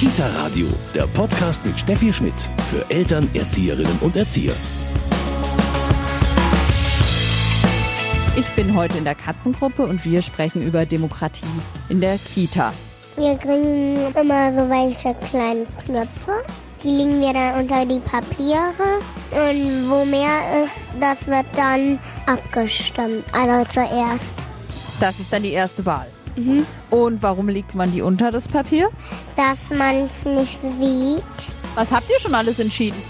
Kita Radio, der Podcast mit Steffi Schmidt für Eltern, Erzieherinnen und Erzieher. Ich bin heute in der Katzengruppe und wir sprechen über Demokratie in der Kita. Wir kriegen immer so welche kleinen Knöpfe. Die legen wir dann unter die Papiere. Und wo mehr ist, das wird dann abgestimmt. Also zuerst. Das ist dann die erste Wahl. Mhm. Und warum legt man die unter das Papier? Dass man es nicht sieht. Was habt ihr schon alles entschieden?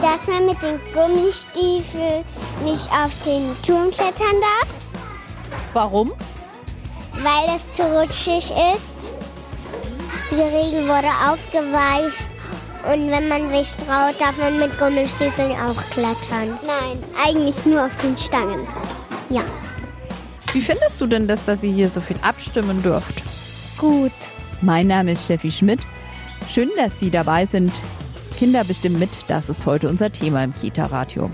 Dass man mit den Gummistiefeln nicht auf den Turm klettern darf. Warum? Weil es zu rutschig ist. Die Regel wurde aufgeweicht. Und wenn man sich traut, darf man mit Gummistiefeln auch klettern. Nein, eigentlich nur auf den Stangen. Ja. Wie findest du denn das, dass ihr hier so viel abstimmen dürft? Gut. Mein Name ist Steffi Schmidt. Schön, dass Sie dabei sind. Kinder bestimmen mit, das ist heute unser Thema im Kita-Radio.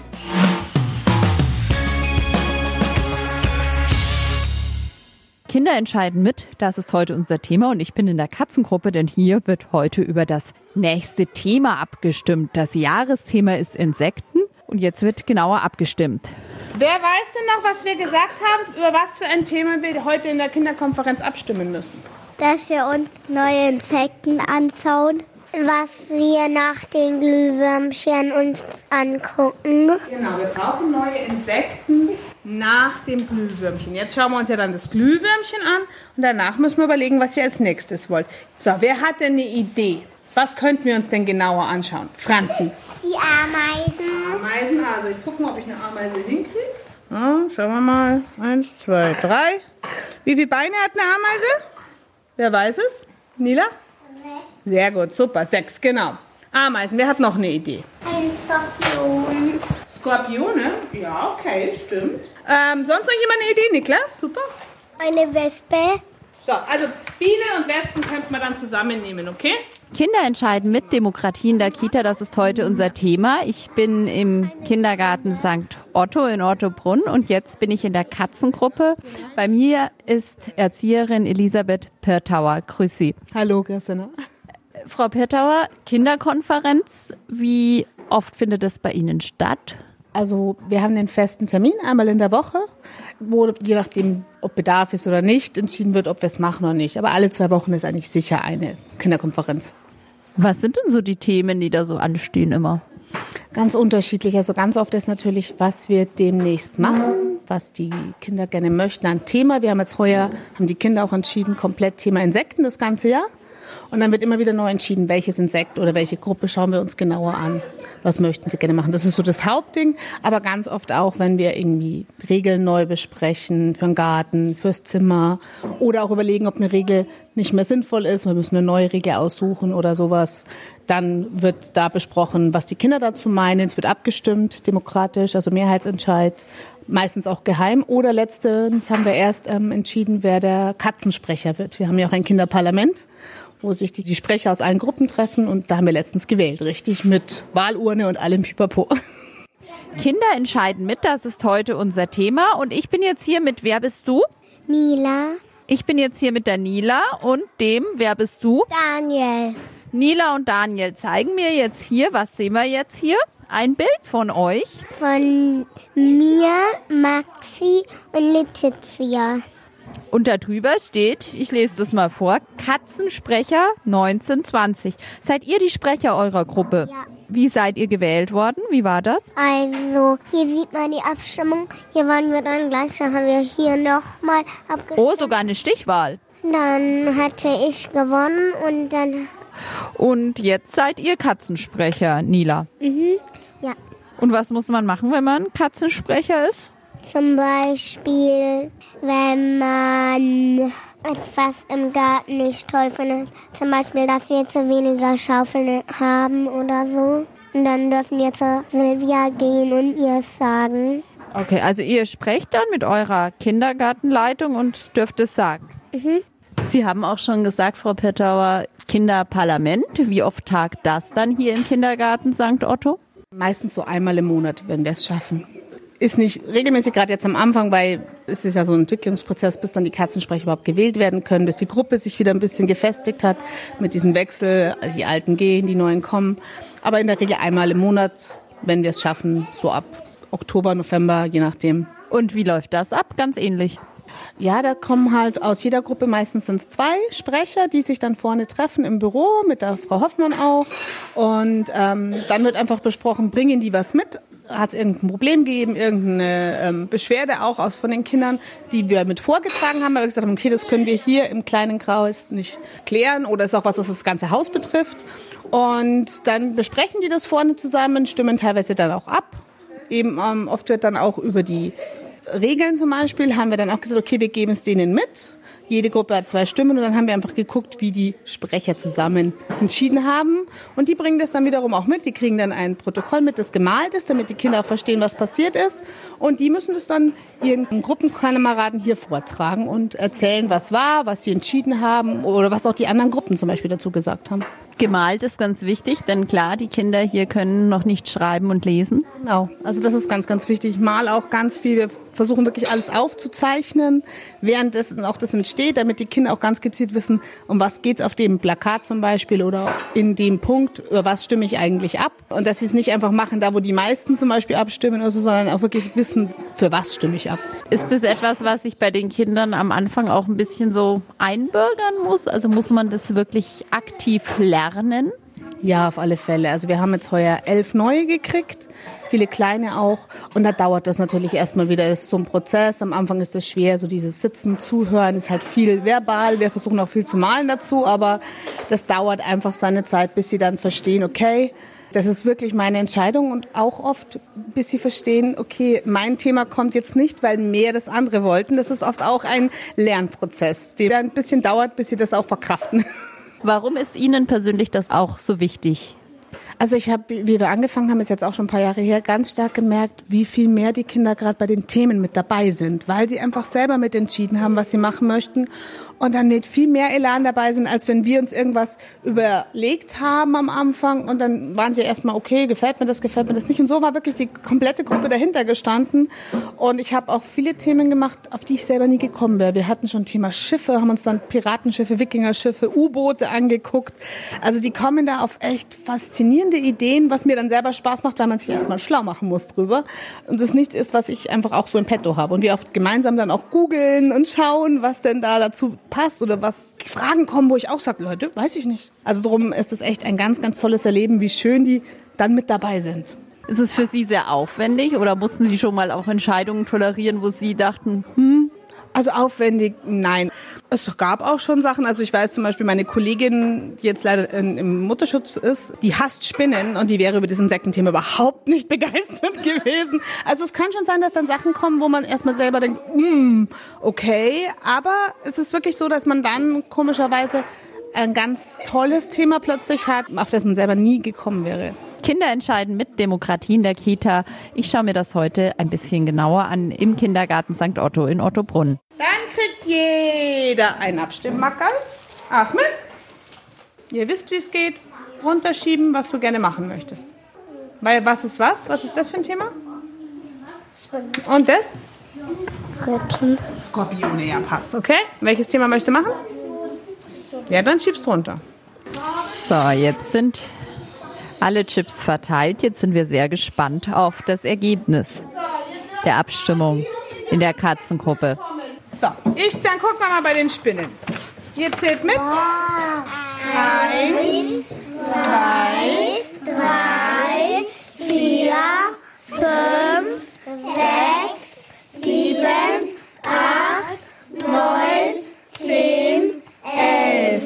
Kinder entscheiden mit, das ist heute unser Thema und ich bin in der Katzengruppe, denn hier wird heute über das nächste Thema abgestimmt. Das Jahresthema ist Insekten und jetzt wird genauer abgestimmt. Wer weiß denn noch, was wir gesagt haben, über was für ein Thema wir heute in der Kinderkonferenz abstimmen müssen? Dass wir uns neue Insekten anschauen, was wir nach den Glühwürmchen uns angucken. Genau, wir brauchen neue Insekten nach dem Glühwürmchen. Jetzt schauen wir uns ja dann das Glühwürmchen an und danach müssen wir überlegen, was ihr als nächstes wollt. So, wer hat denn eine Idee? Was könnten wir uns denn genauer anschauen? Franzi. Die Ameisen. Ameisen, also ich gucke mal, ob ich eine Ameise hinkriege. Ja, schauen wir mal. Eins, zwei, drei. Wie viele Beine hat eine Ameise? Wer weiß es? Nila? Sechs. Sehr gut, super. Sechs, genau. Ameisen, wer hat noch eine Idee? Ein Skorpion. Skorpione? Ja, okay, stimmt. Ähm, sonst noch jemand eine Idee, Niklas? Super. Eine Wespe. So, also Bienen und Wespen könnte man dann zusammennehmen, okay? Kinder entscheiden mit Demokratie in der Kita, das ist heute unser Thema. Ich bin im Kindergarten St. Otto in Ottobrunn und jetzt bin ich in der Katzengruppe. Bei mir ist Erzieherin Elisabeth Pirtauer. Grüß Sie. Hallo, Christina. Frau Pirtauer, Kinderkonferenz, wie oft findet das bei Ihnen statt? Also wir haben den festen Termin einmal in der Woche, wo je nachdem, ob Bedarf ist oder nicht, entschieden wird, ob wir es machen oder nicht. Aber alle zwei Wochen ist eigentlich sicher eine Kinderkonferenz. Was sind denn so die Themen, die da so anstehen immer? Ganz unterschiedlich. Also ganz oft ist natürlich, was wir demnächst machen, was die Kinder gerne möchten. Ein Thema. Wir haben jetzt heuer, haben die Kinder auch entschieden, komplett Thema Insekten das ganze Jahr. Und dann wird immer wieder neu entschieden, welches Insekt oder welche Gruppe schauen wir uns genauer an. Was möchten sie gerne machen? Das ist so das Hauptding. Aber ganz oft auch, wenn wir irgendwie Regeln neu besprechen für den Garten, fürs Zimmer oder auch überlegen, ob eine Regel nicht mehr sinnvoll ist, wir müssen eine neue Regel aussuchen oder sowas, dann wird da besprochen, was die Kinder dazu meinen. Es wird abgestimmt, demokratisch, also Mehrheitsentscheid, meistens auch geheim. Oder letztens haben wir erst ähm, entschieden, wer der Katzensprecher wird. Wir haben ja auch ein Kinderparlament wo sich die, die Sprecher aus allen Gruppen treffen. Und da haben wir letztens gewählt, richtig, mit Wahlurne und allem Pipapo. Kinder entscheiden mit, das ist heute unser Thema. Und ich bin jetzt hier mit, wer bist du? Nila. Ich bin jetzt hier mit der Nila und dem, wer bist du? Daniel. Nila und Daniel zeigen mir jetzt hier, was sehen wir jetzt hier? Ein Bild von euch. Von mir, Maxi und Letizia. Und da drüber steht, ich lese das mal vor, Katzensprecher 1920. Seid ihr die Sprecher eurer Gruppe? Ja. Wie seid ihr gewählt worden? Wie war das? Also, hier sieht man die Abstimmung. Hier waren wir dann gleich, dann haben wir hier nochmal abgestimmt. Oh, sogar eine Stichwahl. Dann hatte ich gewonnen und dann. Und jetzt seid ihr Katzensprecher, Nila. Mhm, ja. Und was muss man machen, wenn man Katzensprecher ist? Zum Beispiel, wenn man etwas im Garten nicht toll findet. Zum Beispiel, dass wir zu weniger Schaufeln haben oder so. Und dann dürfen wir zu Silvia gehen und ihr es sagen. Okay, also ihr sprecht dann mit eurer Kindergartenleitung und dürft es sagen. Mhm. Sie haben auch schon gesagt, Frau Pettauer, Kinderparlament. Wie oft tagt das dann hier im Kindergarten St. Otto? Meistens so einmal im Monat, wenn wir es schaffen. Ist nicht regelmäßig, gerade jetzt am Anfang, weil es ist ja so ein Entwicklungsprozess, bis dann die Katzensprecher überhaupt gewählt werden können, bis die Gruppe sich wieder ein bisschen gefestigt hat mit diesem Wechsel, die Alten gehen, die Neuen kommen. Aber in der Regel einmal im Monat, wenn wir es schaffen, so ab Oktober, November, je nachdem. Und wie läuft das ab? Ganz ähnlich. Ja, da kommen halt aus jeder Gruppe meistens sind es zwei Sprecher, die sich dann vorne treffen im Büro mit der Frau Hoffmann auch. Und ähm, dann wird einfach besprochen, bringen die was mit hat es irgendein Problem gegeben, irgendeine ähm, Beschwerde auch aus von den Kindern, die wir mit vorgetragen haben, weil wir gesagt haben, okay, das können wir hier im kleinen Kreis nicht klären oder ist auch was, was das ganze Haus betrifft. Und dann besprechen die das vorne zusammen, stimmen teilweise dann auch ab. Eben ähm, oft wird dann auch über die Regeln zum Beispiel, haben wir dann auch gesagt, okay, wir geben es denen mit jede Gruppe hat zwei Stimmen und dann haben wir einfach geguckt, wie die Sprecher zusammen entschieden haben. Und die bringen das dann wiederum auch mit. Die kriegen dann ein Protokoll mit, das gemalt ist, damit die Kinder auch verstehen, was passiert ist. Und die müssen das dann ihren Gruppenkameraden hier vortragen und erzählen, was war, was sie entschieden haben oder was auch die anderen Gruppen zum Beispiel dazu gesagt haben. Gemalt ist ganz wichtig, denn klar, die Kinder hier können noch nicht schreiben und lesen. Genau, also das ist ganz, ganz wichtig. Ich mal auch ganz viel. Wir versuchen wirklich alles aufzuzeichnen, währenddessen auch das entsteht, damit die Kinder auch ganz gezielt wissen, um was geht's auf dem Plakat zum Beispiel oder in dem Punkt, über was stimme ich eigentlich ab. Und dass sie es nicht einfach machen, da wo die meisten zum Beispiel abstimmen oder so, sondern auch wirklich wissen, für was stimme ich ab. Ist das etwas, was ich bei den Kindern am Anfang auch ein bisschen so einbürgern muss? Also muss man das wirklich aktiv lernen? Lernen? Ja, auf alle Fälle. Also wir haben jetzt heuer elf neue gekriegt, viele kleine auch. Und da dauert das natürlich erstmal wieder. Ist so ein Prozess. Am Anfang ist das schwer, so dieses Sitzen, Zuhören ist halt viel verbal. Wir versuchen auch viel zu malen dazu, aber das dauert einfach seine Zeit, bis sie dann verstehen, okay, das ist wirklich meine Entscheidung und auch oft, bis sie verstehen, okay, mein Thema kommt jetzt nicht, weil mehr das andere wollten. Das ist oft auch ein Lernprozess, der ein bisschen dauert, bis sie das auch verkraften. Warum ist Ihnen persönlich das auch so wichtig? Also ich habe, wie wir angefangen haben, ist jetzt auch schon ein paar Jahre her, ganz stark gemerkt, wie viel mehr die Kinder gerade bei den Themen mit dabei sind, weil sie einfach selber mit entschieden haben, was sie machen möchten und dann mit viel mehr Elan dabei sind, als wenn wir uns irgendwas überlegt haben am Anfang und dann waren sie erstmal, okay, gefällt mir das, gefällt mir das nicht. Und so war wirklich die komplette Gruppe dahinter gestanden. Und ich habe auch viele Themen gemacht, auf die ich selber nie gekommen wäre. Wir hatten schon Thema Schiffe, haben uns dann Piratenschiffe, Wikingerschiffe, U-Boote angeguckt. Also die kommen da auf echt faszinierende Ideen, was mir dann selber Spaß macht, weil man sich erstmal schlau machen muss drüber. Und das nichts ist, was ich einfach auch so im Petto habe. Und wir oft gemeinsam dann auch googeln und schauen, was denn da dazu passt oder was Fragen kommen, wo ich auch sage, Leute, weiß ich nicht. Also darum ist es echt ein ganz, ganz tolles Erleben, wie schön die dann mit dabei sind. Ist es für Sie sehr aufwendig oder mussten Sie schon mal auch Entscheidungen tolerieren, wo Sie dachten, hm, also aufwendig, nein. Es gab auch schon Sachen. Also ich weiß zum Beispiel, meine Kollegin, die jetzt leider im Mutterschutz ist, die hasst Spinnen und die wäre über diesen Insektenthema überhaupt nicht begeistert gewesen. Also es kann schon sein, dass dann Sachen kommen, wo man erstmal selber denkt, mm, okay. Aber es ist wirklich so, dass man dann komischerweise ein ganz tolles Thema plötzlich hat, auf das man selber nie gekommen wäre. Kinder entscheiden mit Demokratie in der Kita. Ich schaue mir das heute ein bisschen genauer an im Kindergarten St. Otto in Ottobrunn. Dann kriegt jeder ein Abstimmmackerl. Ahmed, ihr wisst, wie es geht. Runterschieben, was du gerne machen möchtest. Weil was ist was? Was ist das für ein Thema? Und das? Rübsen. Skorpione, ja, passt. Okay. Welches Thema möchtest du machen? Ja, dann schiebst du runter. So, jetzt sind alle Chips verteilt. Jetzt sind wir sehr gespannt auf das Ergebnis der Abstimmung in der Katzengruppe. So, ich, dann gucken wir mal bei den Spinnen. Ihr zählt mit. Eins, zwei, Drei, vier, fünf, sechs, sieben, acht, neun, zehn, elf.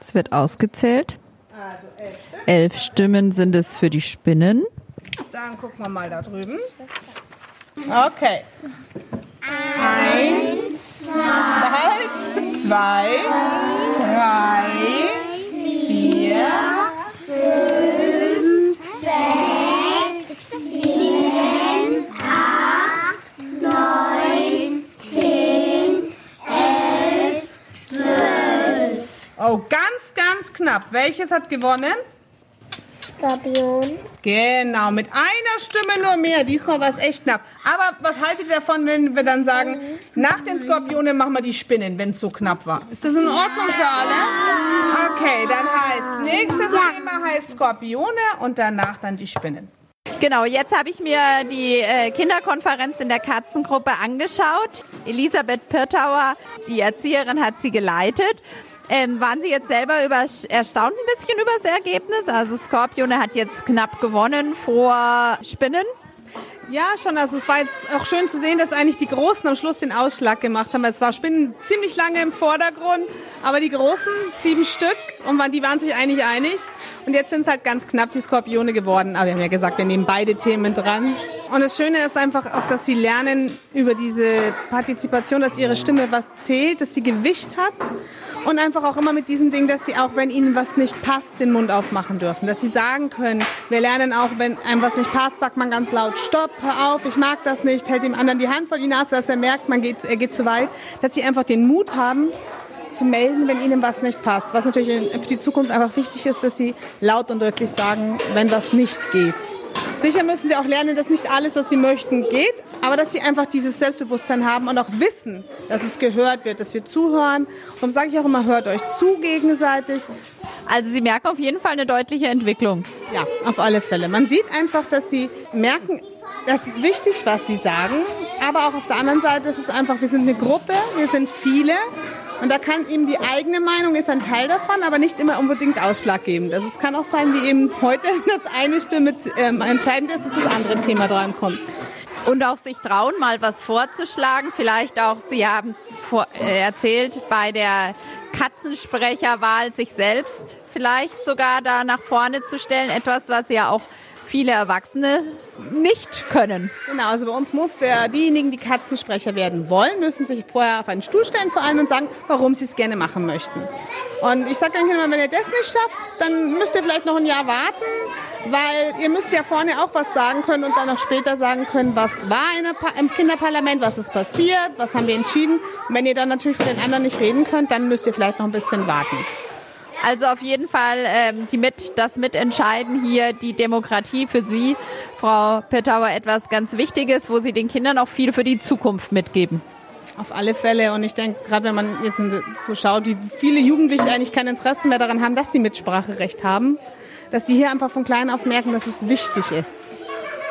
Es wird ausgezählt. Elf. Elf Stimmen sind es für die Spinnen. Dann gucken wir mal da drüben. Okay. Eins, zwei, zwei, drei, vier, Oh, ganz, ganz knapp. Welches hat gewonnen? Skorpion. Genau, mit einer Stimme nur mehr. Diesmal war es echt knapp. Aber was haltet ihr davon, wenn wir dann sagen, nach den Skorpionen machen wir die Spinnen, wenn es so knapp war? Ist das in Ordnung für alle? Okay, dann heißt, nächstes Thema heißt Skorpione und danach dann die Spinnen. Genau, jetzt habe ich mir die äh, Kinderkonferenz in der Katzengruppe angeschaut. Elisabeth Pirtauer, die Erzieherin, hat sie geleitet. Ähm, waren Sie jetzt selber über, erstaunt ein bisschen über das Ergebnis? Also Skorpione hat jetzt knapp gewonnen vor Spinnen. Ja, schon. Also es war jetzt auch schön zu sehen, dass eigentlich die Großen am Schluss den Ausschlag gemacht haben. Es war Spinnen ziemlich lange im Vordergrund, aber die Großen, sieben Stück, und die waren sich eigentlich einig. Und jetzt sind es halt ganz knapp die Skorpione geworden. Aber wir haben ja gesagt, wir nehmen beide Themen dran. Und das Schöne ist einfach auch, dass sie lernen über diese Partizipation, dass ihre Stimme was zählt, dass sie Gewicht hat. Und einfach auch immer mit diesem Ding, dass sie auch, wenn ihnen was nicht passt, den Mund aufmachen dürfen. Dass sie sagen können, wir lernen auch, wenn einem was nicht passt, sagt man ganz laut, stopp, hör auf, ich mag das nicht, hält dem anderen die Hand vor die Nase, dass er merkt, man geht, er geht zu weit. Dass sie einfach den Mut haben, zu melden, wenn ihnen was nicht passt. Was natürlich für die Zukunft einfach wichtig ist, dass sie laut und deutlich sagen, wenn was nicht geht. Sicher müssen sie auch lernen, dass nicht alles, was sie möchten, geht, aber dass sie einfach dieses Selbstbewusstsein haben und auch wissen, dass es gehört wird, dass wir zuhören. Darum sage ich auch immer, hört euch zu gegenseitig. Also Sie merken auf jeden Fall eine deutliche Entwicklung. Ja, auf alle Fälle. Man sieht einfach, dass sie merken, das ist wichtig, was sie sagen, aber auch auf der anderen Seite ist es einfach, wir sind eine Gruppe, wir sind viele und da kann eben die eigene Meinung ist ein Teil davon, aber nicht immer unbedingt ausschlaggebend. Also es kann auch sein, wie eben heute, dass eine Stimme ähm, entscheidend ist, dass das andere Thema drankommt. Und auch sich trauen, mal was vorzuschlagen. Vielleicht auch, Sie haben es äh, erzählt, bei der Katzensprecherwahl sich selbst vielleicht sogar da nach vorne zu stellen. Etwas, was ja auch viele Erwachsene nicht können. Genau, also bei uns muss der, diejenigen, die Katzensprecher werden wollen, müssen sich vorher auf einen Stuhl stellen vor allem und sagen, warum sie es gerne machen möchten. Und ich sage dann immer, wenn ihr das nicht schafft, dann müsst ihr vielleicht noch ein Jahr warten, weil ihr müsst ja vorne auch was sagen können und dann auch später sagen können, was war im Kinderparlament, was ist passiert, was haben wir entschieden. Und wenn ihr dann natürlich für den anderen nicht reden könnt, dann müsst ihr vielleicht noch ein bisschen warten. Also auf jeden Fall ähm, die mit, das Mitentscheiden hier, die Demokratie für Sie, Frau Pettauer, etwas ganz Wichtiges, wo Sie den Kindern auch viel für die Zukunft mitgeben. Auf alle Fälle. Und ich denke, gerade wenn man jetzt so schaut, wie viele Jugendliche eigentlich kein Interesse mehr daran haben, dass sie Mitspracherecht haben, dass sie hier einfach von klein auf merken, dass es wichtig ist.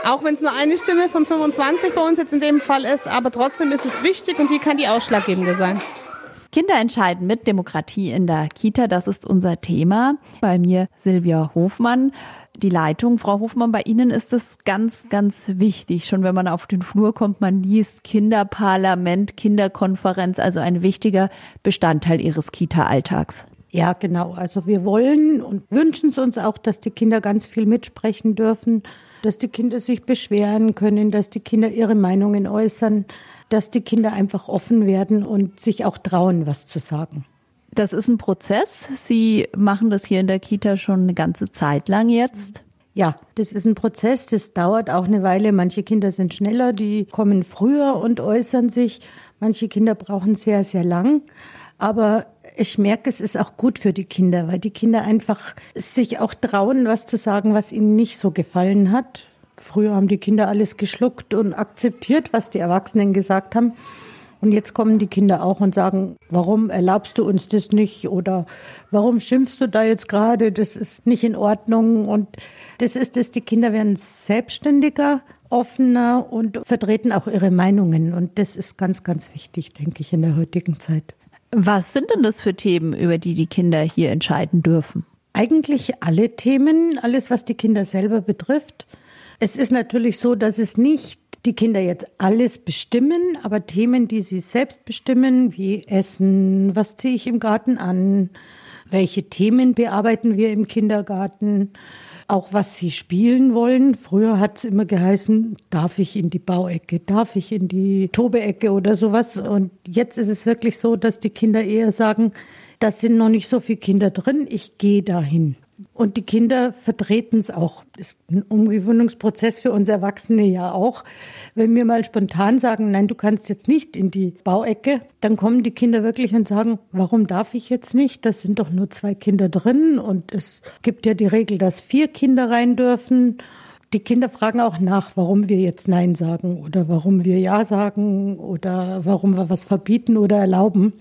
Auch wenn es nur eine Stimme von 25 bei uns jetzt in dem Fall ist, aber trotzdem ist es wichtig und die kann die ausschlaggebende sein. Kinder entscheiden mit Demokratie in der Kita, das ist unser Thema. Bei mir Silvia Hofmann, die Leitung. Frau Hofmann, bei Ihnen ist es ganz, ganz wichtig. Schon wenn man auf den Flur kommt, man liest Kinderparlament, Kinderkonferenz, also ein wichtiger Bestandteil Ihres Kita-Alltags. Ja, genau. Also wir wollen und wünschen es uns auch, dass die Kinder ganz viel mitsprechen dürfen, dass die Kinder sich beschweren können, dass die Kinder ihre Meinungen äußern dass die Kinder einfach offen werden und sich auch trauen, was zu sagen. Das ist ein Prozess. Sie machen das hier in der Kita schon eine ganze Zeit lang jetzt. Ja, das ist ein Prozess, das dauert auch eine Weile. Manche Kinder sind schneller, die kommen früher und äußern sich. Manche Kinder brauchen sehr, sehr lang. Aber ich merke, es ist auch gut für die Kinder, weil die Kinder einfach sich auch trauen, was zu sagen, was ihnen nicht so gefallen hat. Früher haben die Kinder alles geschluckt und akzeptiert, was die Erwachsenen gesagt haben. Und jetzt kommen die Kinder auch und sagen, warum erlaubst du uns das nicht? Oder warum schimpfst du da jetzt gerade? Das ist nicht in Ordnung. Und das ist es, die Kinder werden selbstständiger, offener und vertreten auch ihre Meinungen. Und das ist ganz, ganz wichtig, denke ich, in der heutigen Zeit. Was sind denn das für Themen, über die die Kinder hier entscheiden dürfen? Eigentlich alle Themen, alles, was die Kinder selber betrifft. Es ist natürlich so, dass es nicht die Kinder jetzt alles bestimmen, aber Themen, die sie selbst bestimmen, wie Essen, was ziehe ich im Garten an, welche Themen bearbeiten wir im Kindergarten, auch was sie spielen wollen. Früher hat es immer geheißen, darf ich in die Bauecke, darf ich in die Tobeecke oder sowas. Und jetzt ist es wirklich so, dass die Kinder eher sagen, da sind noch nicht so viele Kinder drin, ich gehe dahin Und die Kinder vertreten es auch. Das ist ein Umgewöhnungsprozess für uns Erwachsene ja auch. Wenn wir mal spontan sagen, nein, du kannst jetzt nicht in die Bauecke, dann kommen die Kinder wirklich und sagen, warum darf ich jetzt nicht? Das sind doch nur zwei Kinder drin und es gibt ja die Regel, dass vier Kinder rein dürfen. Die Kinder fragen auch nach, warum wir jetzt Nein sagen oder warum wir Ja sagen oder warum wir was verbieten oder erlauben.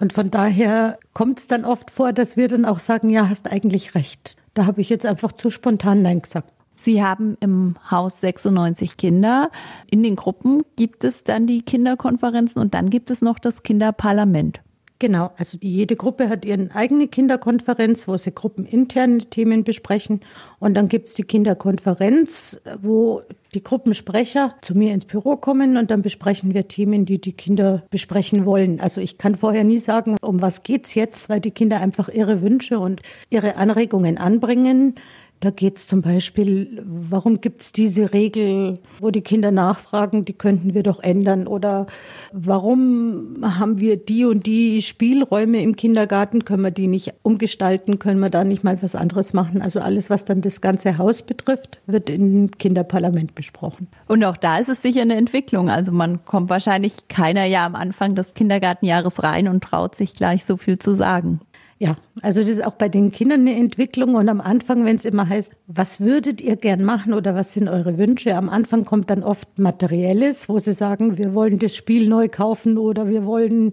Und von daher kommt es dann oft vor, dass wir dann auch sagen, ja, hast eigentlich recht. Da habe ich jetzt einfach zu spontan Nein gesagt. Sie haben im Haus 96 Kinder. In den Gruppen gibt es dann die Kinderkonferenzen und dann gibt es noch das Kinderparlament. Genau, also jede Gruppe hat ihre eigene Kinderkonferenz, wo sie gruppeninterne Themen besprechen. Und dann gibt's die Kinderkonferenz, wo die Gruppensprecher zu mir ins Büro kommen und dann besprechen wir Themen, die die Kinder besprechen wollen. Also ich kann vorher nie sagen, um was geht's jetzt, weil die Kinder einfach ihre Wünsche und ihre Anregungen anbringen. Da geht es zum Beispiel, warum gibt es diese Regel, wo die Kinder nachfragen, die könnten wir doch ändern? Oder warum haben wir die und die Spielräume im Kindergarten, können wir die nicht umgestalten, können wir da nicht mal was anderes machen? Also alles, was dann das ganze Haus betrifft, wird im Kinderparlament besprochen. Und auch da ist es sicher eine Entwicklung. Also man kommt wahrscheinlich keiner ja am Anfang des Kindergartenjahres rein und traut sich gleich so viel zu sagen. Ja, also das ist auch bei den Kindern eine Entwicklung. Und am Anfang, wenn es immer heißt, was würdet ihr gern machen oder was sind eure Wünsche? Am Anfang kommt dann oft Materielles, wo sie sagen, wir wollen das Spiel neu kaufen oder wir wollen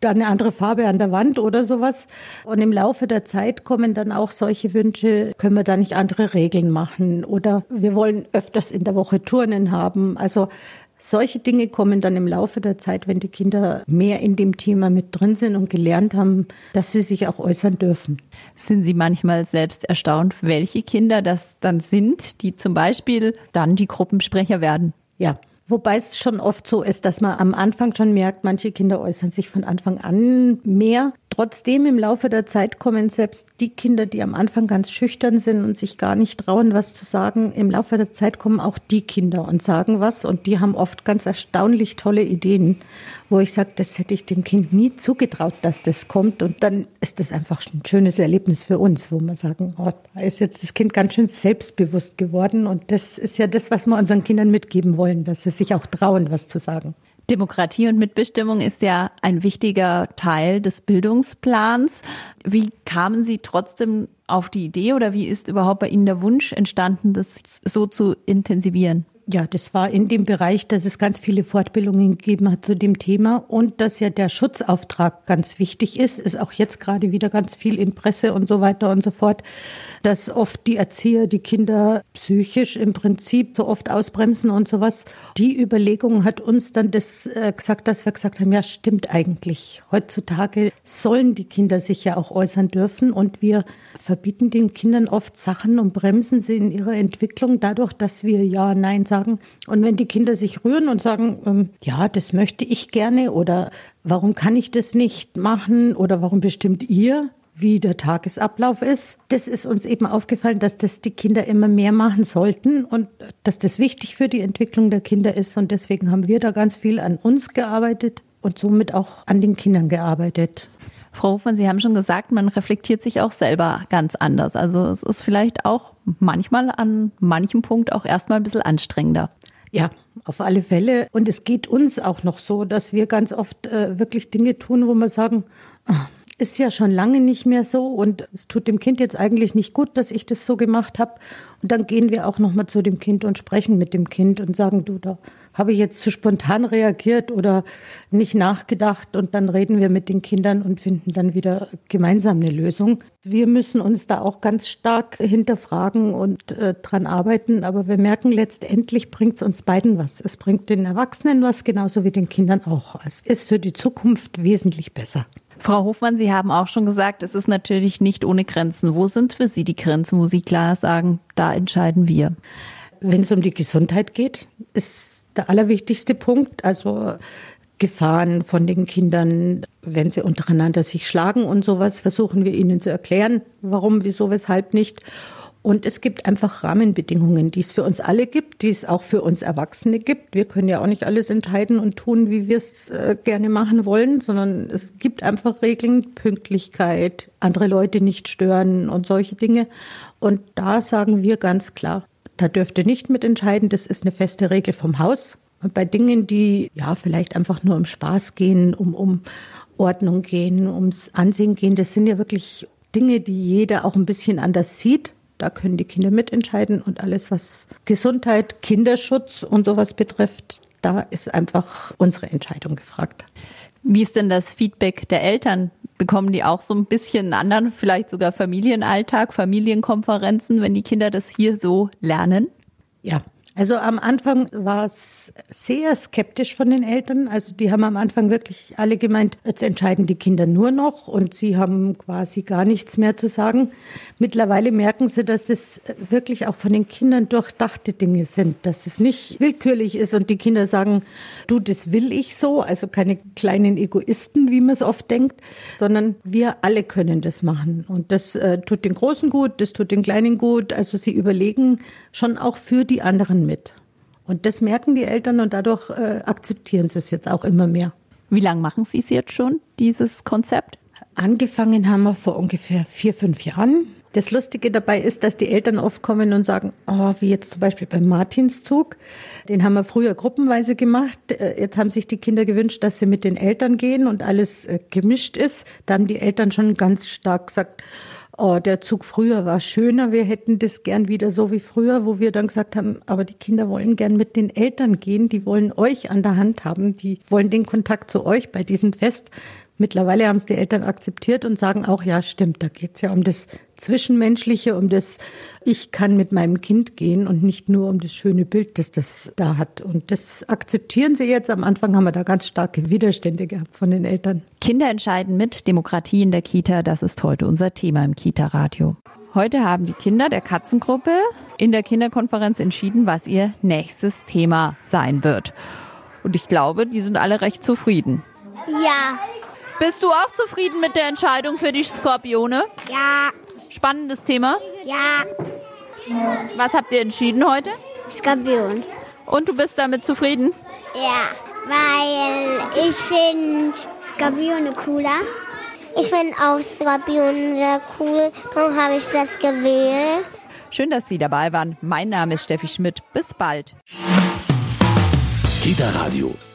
da eine andere Farbe an der Wand oder sowas. Und im Laufe der Zeit kommen dann auch solche Wünsche, können wir da nicht andere Regeln machen oder wir wollen öfters in der Woche Turnen haben. Also solche Dinge kommen dann im Laufe der Zeit, wenn die Kinder mehr in dem Thema mit drin sind und gelernt haben, dass sie sich auch äußern dürfen. Sind Sie manchmal selbst erstaunt, welche Kinder das dann sind, die zum Beispiel dann die Gruppensprecher werden? Ja, Wobei es schon oft so ist, dass man am Anfang schon merkt, manche Kinder äußern sich von Anfang an mehr. Trotzdem im Laufe der Zeit kommen selbst die Kinder, die am Anfang ganz schüchtern sind und sich gar nicht trauen, was zu sagen, im Laufe der Zeit kommen auch die Kinder und sagen was und die haben oft ganz erstaunlich tolle Ideen, wo ich sage, das hätte ich dem Kind nie zugetraut, dass das kommt und dann ist das einfach ein schönes Erlebnis für uns, wo wir sagen, oh, da ist jetzt das Kind ganz schön selbstbewusst geworden und das ist ja das, was wir unseren Kindern mitgeben wollen, dass sie sich auch trauen, was zu sagen. Demokratie und Mitbestimmung ist ja ein wichtiger Teil des Bildungsplans. Wie kamen Sie trotzdem auf die Idee oder wie ist überhaupt bei Ihnen der Wunsch entstanden, das so zu intensivieren? Ja, das war in dem Bereich, dass es ganz viele Fortbildungen gegeben hat zu dem Thema und dass ja der Schutzauftrag ganz wichtig ist, ist auch jetzt gerade wieder ganz viel in Presse und so weiter und so fort, dass oft die Erzieher die Kinder psychisch im Prinzip so oft ausbremsen und sowas. Die Überlegung hat uns dann das äh, gesagt, dass wir gesagt haben, ja, stimmt eigentlich. Heutzutage sollen die Kinder sich ja auch äußern dürfen und wir verbieten den Kindern oft Sachen und bremsen sie in ihrer Entwicklung dadurch, dass wir ja, nein sagen. Und wenn die Kinder sich rühren und sagen, ähm, ja, das möchte ich gerne oder warum kann ich das nicht machen oder warum bestimmt ihr, wie der Tagesablauf ist. Das ist uns eben aufgefallen, dass das die Kinder immer mehr machen sollten und dass das wichtig für die Entwicklung der Kinder ist. Und deswegen haben wir da ganz viel an uns gearbeitet und somit auch an den Kindern gearbeitet. Frau Hofmann, Sie haben schon gesagt, man reflektiert sich auch selber ganz anders. Also es ist vielleicht auch manchmal an manchem Punkt auch erstmal ein bisschen anstrengender. Ja, auf alle Fälle. Und es geht uns auch noch so, dass wir ganz oft äh, wirklich Dinge tun, wo wir sagen, ah, ist ja schon lange nicht mehr so und es tut dem Kind jetzt eigentlich nicht gut, dass ich das so gemacht habe. Und dann gehen wir auch noch mal zu dem Kind und sprechen mit dem Kind und sagen, du, da habe ich jetzt zu spontan reagiert oder nicht nachgedacht und dann reden wir mit den Kindern und finden dann wieder gemeinsam eine Lösung. Wir müssen uns da auch ganz stark hinterfragen und äh, dran arbeiten, aber wir merken letztendlich bringt es uns beiden was. Es bringt den Erwachsenen was, genauso wie den Kindern auch. Es ist für die Zukunft wesentlich besser. Frau Hofmann, Sie haben auch schon gesagt, es ist natürlich nicht ohne Grenzen. Wo sind für Sie die Grenzen, wo Sie klar sagen, da entscheiden wir? Wenn es um die Gesundheit geht, ist der allerwichtigste Punkt. Also Gefahren von den Kindern, wenn sie untereinander sich schlagen und sowas, versuchen wir ihnen zu erklären, warum, wieso, weshalb nicht. Und es gibt einfach Rahmenbedingungen, die es für uns alle gibt, die es auch für uns Erwachsene gibt. Wir können ja auch nicht alles entscheiden und tun, wie wir es äh, gerne machen wollen, sondern es gibt einfach Regeln, Pünktlichkeit, andere Leute nicht stören und solche Dinge. Und da sagen wir ganz klar, da dürft ihr nicht mitentscheiden, das ist eine feste Regel vom Haus. Und bei Dingen, die ja vielleicht einfach nur um Spaß gehen, um, um Ordnung gehen, ums Ansehen gehen, das sind ja wirklich Dinge, die jeder auch ein bisschen anders sieht. Da können die Kinder mitentscheiden und alles, was Gesundheit, Kinderschutz und sowas betrifft, da ist einfach unsere Entscheidung gefragt. Wie ist denn das Feedback der Eltern? Bekommen die auch so ein bisschen einen anderen, vielleicht sogar Familienalltag, Familienkonferenzen, wenn die Kinder das hier so lernen? Ja, also am Anfang war es sehr skeptisch von den Eltern. Also die haben am Anfang wirklich alle gemeint, jetzt entscheiden die Kinder nur noch und sie haben quasi gar nichts mehr zu sagen. Mittlerweile merken sie, dass es wirklich auch von den Kindern durchdachte Dinge sind, dass es nicht willkürlich ist und die Kinder sagen, du, das will ich so, also keine kleinen Egoisten, wie man es oft denkt, sondern wir alle können das machen. Und das äh, tut den Großen gut, das tut den Kleinen gut. Also sie überlegen schon auch für die anderen mit. Und das merken die Eltern und dadurch äh, akzeptieren sie es jetzt auch immer mehr. Wie lange machen Sie es jetzt schon, dieses Konzept? Angefangen haben wir vor ungefähr vier, fünf Jahren. Das Lustige dabei ist, dass die Eltern oft kommen und sagen, oh, wie jetzt zum Beispiel beim Martinszug, den haben wir früher gruppenweise gemacht. Äh, jetzt haben sich die Kinder gewünscht, dass sie mit den Eltern gehen und alles äh, gemischt ist. Da haben die Eltern schon ganz stark gesagt, oh, der Zug früher war schöner, wir hätten das gern wieder so wie früher, wo wir dann gesagt haben, aber die Kinder wollen gern mit den Eltern gehen, die wollen euch an der Hand haben, die wollen den Kontakt zu euch bei diesem Fest. Mittlerweile haben es die Eltern akzeptiert und sagen auch, ja, stimmt, da geht es ja um das Zwischenmenschliche, um das, ich kann mit meinem Kind gehen und nicht nur um das schöne Bild, das das da hat. Und das akzeptieren sie jetzt. Am Anfang haben wir da ganz starke Widerstände gehabt von den Eltern. Kinder entscheiden mit, Demokratie in der Kita, das ist heute unser Thema im Kita-Radio. Heute haben die Kinder der Katzengruppe in der Kinderkonferenz entschieden, was ihr nächstes Thema sein wird. Und ich glaube, die sind alle recht zufrieden. Ja. Bist du auch zufrieden mit der Entscheidung für die Skorpione? Ja. Spannendes Thema. Ja. Was habt ihr entschieden heute? Skorpion. Und du bist damit zufrieden? Ja. Weil ich finde Skorpione cooler. Ich finde auch Skorpione sehr cool. Darum habe ich das gewählt. Schön, dass Sie dabei waren. Mein Name ist Steffi Schmidt. Bis bald. Kita Radio,